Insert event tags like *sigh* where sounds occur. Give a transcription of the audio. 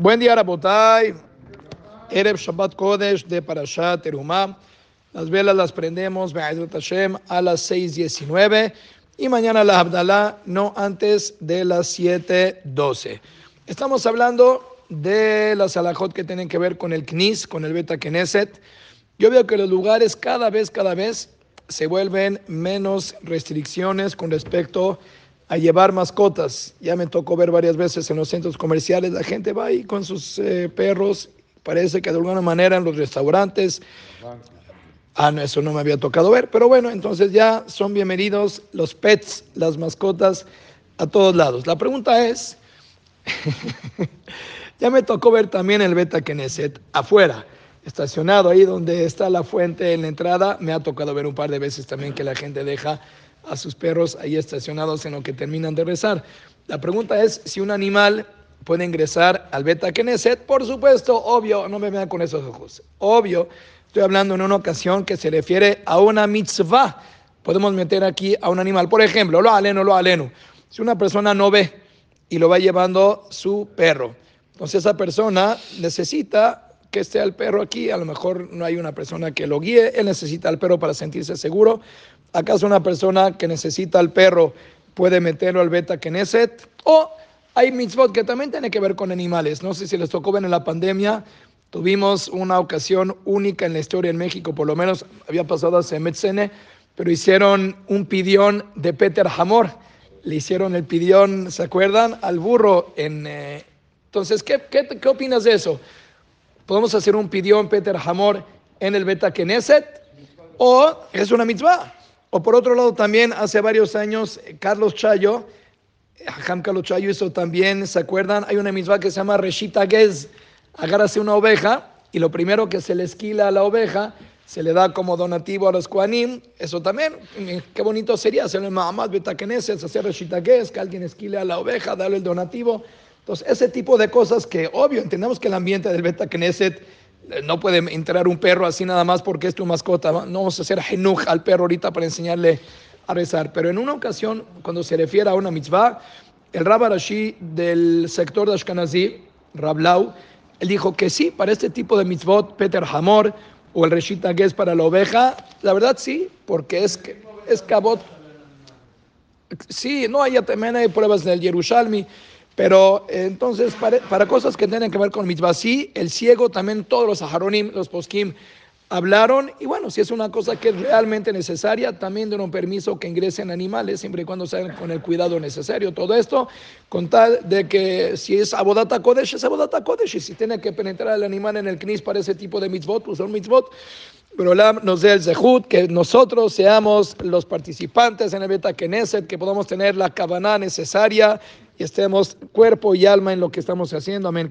Buen día, Rabotay. Erev Shabbat Kodesh de Parashat Terumah. Las velas las prendemos, a las 6.19 y mañana la Abdalá no antes de las 7.12. Estamos hablando de las alajot que tienen que ver con el Knis, con el Beta Knesset. Yo veo que los lugares cada vez, cada vez se vuelven menos restricciones con respecto a llevar mascotas. Ya me tocó ver varias veces en los centros comerciales, la gente va ahí con sus eh, perros, parece que de alguna manera en los restaurantes. Ah, no, eso no me había tocado ver, pero bueno, entonces ya son bienvenidos los pets, las mascotas a todos lados. La pregunta es, *laughs* ya me tocó ver también el Beta Knesset afuera, estacionado ahí donde está la fuente en la entrada. Me ha tocado ver un par de veces también que la gente deja a sus perros ahí estacionados en lo que terminan de rezar. La pregunta es si un animal puede ingresar al Beta Knesset. Por supuesto, obvio, no me vean con esos ojos. Obvio, estoy hablando en una ocasión que se refiere a una mitzvah. Podemos meter aquí a un animal. Por ejemplo, lo aleno, lo aleno. Si una persona no ve y lo va llevando su perro, entonces esa persona necesita que esté el perro aquí, a lo mejor no hay una persona que lo guíe, él necesita al perro para sentirse seguro. ¿Acaso una persona que necesita al perro puede meterlo al beta Knesset? O hay mitzvot que también tienen que ver con animales. No sé si les tocó ver en la pandemia, tuvimos una ocasión única en la historia en México, por lo menos había pasado hace Metzene, pero hicieron un pidión de Peter Hamor. Le hicieron el pidión, ¿se acuerdan? Al burro en... Eh, entonces, ¿qué, qué, ¿qué opinas de eso? Podemos hacer un pidión Peter Hamor en el Beta Knesset o es una mitzvah. O por otro lado también hace varios años Carlos Chayo, Ham Carlos Chayo hizo también, ¿se acuerdan? Hay una mitzvah que se llama Reshita Gez. Agárrase una oveja y lo primero que se le esquila a la oveja se le da como donativo a los Koanim. Eso también, qué bonito sería hacerlo en Mahamad Beta Knesset, hacer Reshita Gez, que alguien esquile a la oveja, darle el donativo. Entonces, ese tipo de cosas que, obvio, entendemos que el ambiente del Beta Knesset eh, no puede entrar un perro así nada más porque es tu mascota. No vamos a hacer genuj al perro ahorita para enseñarle a rezar. Pero en una ocasión, cuando se refiere a una mitzvah, el Rabarashi del sector de Ashkenazi, Rablau, él dijo que sí, para este tipo de mitzvot, Peter Hamor o el Reshita Ges para la oveja, la verdad sí, porque es, es cabot. Sí, no hay, también hay pruebas en el Yerushalmi pero entonces, para, cosas que tienen que ver con mitzvah, sí, el ciego, también todos los aharonim, los poskim, hablaron. Y bueno, si es una cosa que es realmente necesaria, también dieron permiso que ingresen animales, siempre y cuando sean con el cuidado necesario. Todo esto, con tal de que si es abodata kodesh, es abodata kodesh. Y si tiene que penetrar el animal en el knis para ese tipo de mitzvot, pues son mitzvot. Pero nos dé el zehut, que nosotros seamos los participantes en el Beta Knesset, que podamos tener la cabana necesaria y estemos cuerpo y alma en lo que estamos haciendo. Amén.